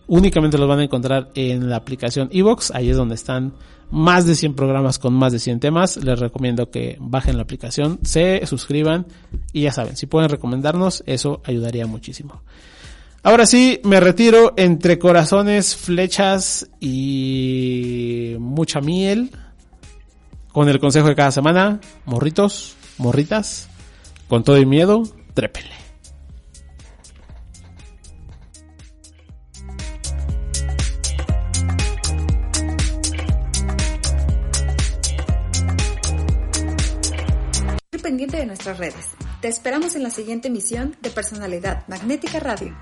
[SPEAKER 4] únicamente los van a encontrar en la aplicación Evox, ahí es donde están más de 100 programas con más de 100 temas. Les recomiendo que bajen la aplicación, se suscriban y ya saben, si pueden recomendarnos, eso ayudaría muchísimo. Ahora sí, me retiro entre corazones, flechas y mucha miel. Con el consejo de cada semana, morritos, morritas, con todo y miedo, trépele.
[SPEAKER 2] Pendiente de nuestras redes. Te esperamos en la siguiente emisión de Personalidad Magnética Radio.